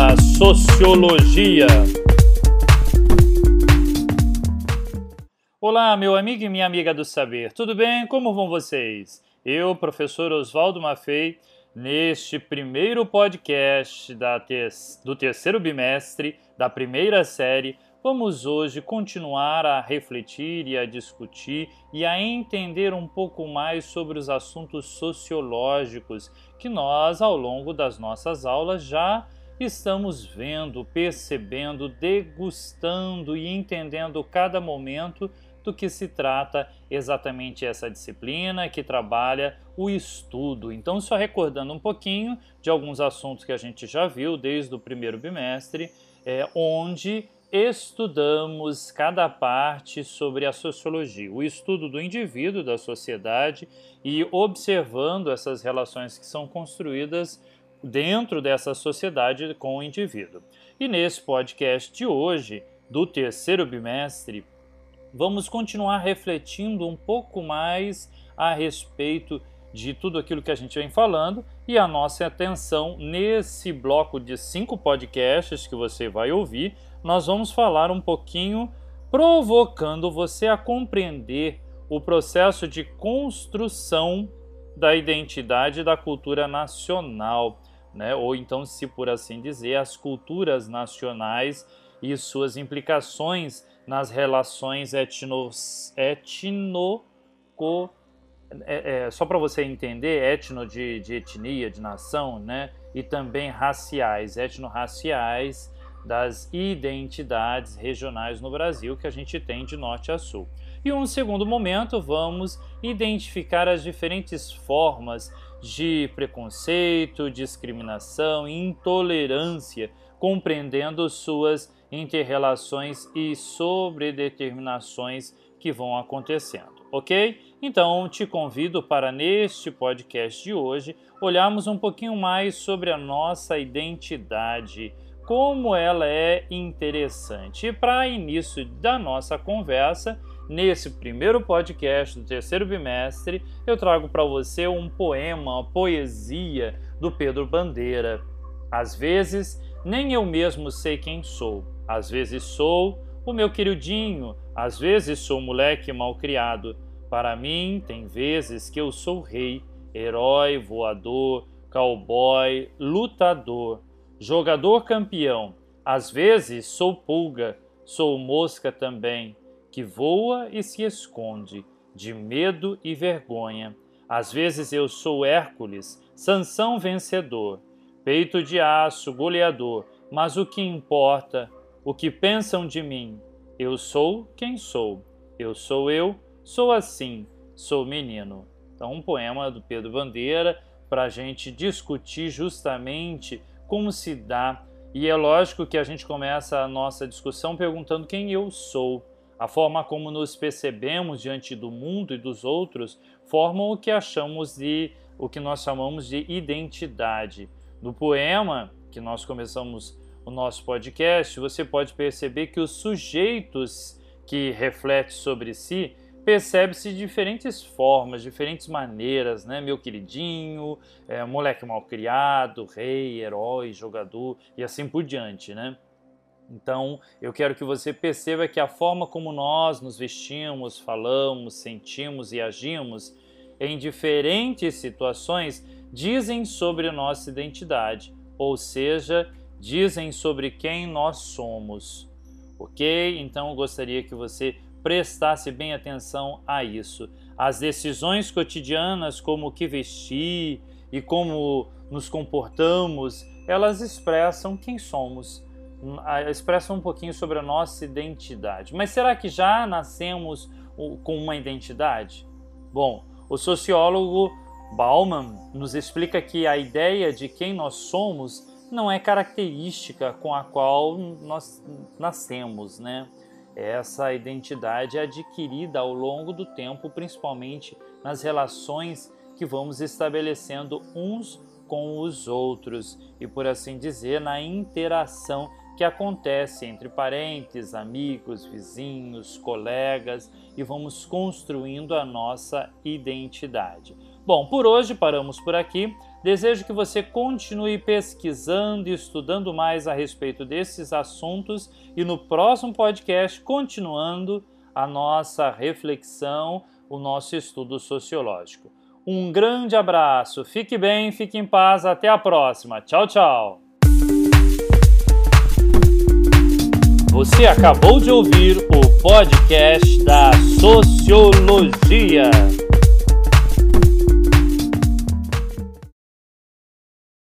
da Sociologia. Olá, meu amigo e minha amiga do saber, tudo bem? Como vão vocês? Eu, professor Oswaldo Maffei, neste primeiro podcast te do terceiro bimestre da primeira série, vamos hoje continuar a refletir e a discutir e a entender um pouco mais sobre os assuntos sociológicos que nós, ao longo das nossas aulas, já estamos vendo, percebendo, degustando e entendendo cada momento do que se trata exatamente essa disciplina que trabalha o estudo. Então, só recordando um pouquinho de alguns assuntos que a gente já viu desde o primeiro bimestre, é, onde estudamos cada parte sobre a sociologia, o estudo do indivíduo, da sociedade e observando essas relações que são construídas dentro dessa sociedade com o indivíduo. E nesse podcast de hoje, do terceiro bimestre, vamos continuar refletindo um pouco mais a respeito de tudo aquilo que a gente vem falando e a nossa atenção nesse bloco de cinco podcasts que você vai ouvir, nós vamos falar um pouquinho provocando você a compreender o processo de construção da identidade da cultura nacional, né? ou então, se por assim dizer, as culturas nacionais e suas implicações nas relações etnos, etno, é, é, só para você entender, etno de, de etnia, de nação, né? E também raciais, etnorraciais das identidades regionais no Brasil que a gente tem de norte a sul. E um segundo momento, vamos identificar as diferentes formas de preconceito, discriminação e intolerância, compreendendo suas interrelações e sobredeterminações que vão acontecendo, ok? Então te convido para neste podcast de hoje olharmos um pouquinho mais sobre a nossa identidade, como ela é interessante. E para início da nossa conversa, nesse primeiro podcast do terceiro bimestre, eu trago para você um poema, uma poesia do Pedro Bandeira. Às vezes, nem eu mesmo sei quem sou às vezes sou o meu queridinho, às vezes sou moleque mal criado. Para mim, tem vezes que eu sou rei, herói, voador, cowboy, lutador, jogador campeão. Às vezes sou pulga, sou mosca também, que voa e se esconde, de medo e vergonha. Às vezes eu sou Hércules, Sansão vencedor, peito de aço, goleador, mas o que importa o que pensam de mim? Eu sou quem sou. Eu sou eu, sou assim, sou menino. Então, um poema do Pedro Bandeira para a gente discutir justamente como se dá. E é lógico que a gente começa a nossa discussão perguntando quem eu sou. A forma como nos percebemos diante do mundo e dos outros formam o que achamos de o que nós chamamos de identidade. No poema que nós começamos o nosso podcast, você pode perceber que os sujeitos que refletem sobre si percebe-se diferentes formas, diferentes maneiras, né? Meu queridinho, é, moleque mal criado, rei, herói, jogador e assim por diante, né? Então, eu quero que você perceba que a forma como nós nos vestimos, falamos, sentimos e agimos em diferentes situações dizem sobre nossa identidade, ou seja, dizem sobre quem nós somos. Ok? Então eu gostaria que você prestasse bem atenção a isso. As decisões cotidianas, como o que vestir e como nos comportamos, elas expressam quem somos, expressam um pouquinho sobre a nossa identidade. Mas será que já nascemos com uma identidade? Bom, o sociólogo Bauman nos explica que a ideia de quem nós somos não é característica com a qual nós nascemos, né? Essa identidade é adquirida ao longo do tempo, principalmente nas relações que vamos estabelecendo uns com os outros e, por assim dizer, na interação que acontece entre parentes, amigos, vizinhos, colegas e vamos construindo a nossa identidade. Bom, por hoje paramos por aqui. Desejo que você continue pesquisando e estudando mais a respeito desses assuntos e no próximo podcast continuando a nossa reflexão, o nosso estudo sociológico. Um grande abraço, fique bem, fique em paz, até a próxima. Tchau, tchau. Você acabou de ouvir o podcast da Sociologia.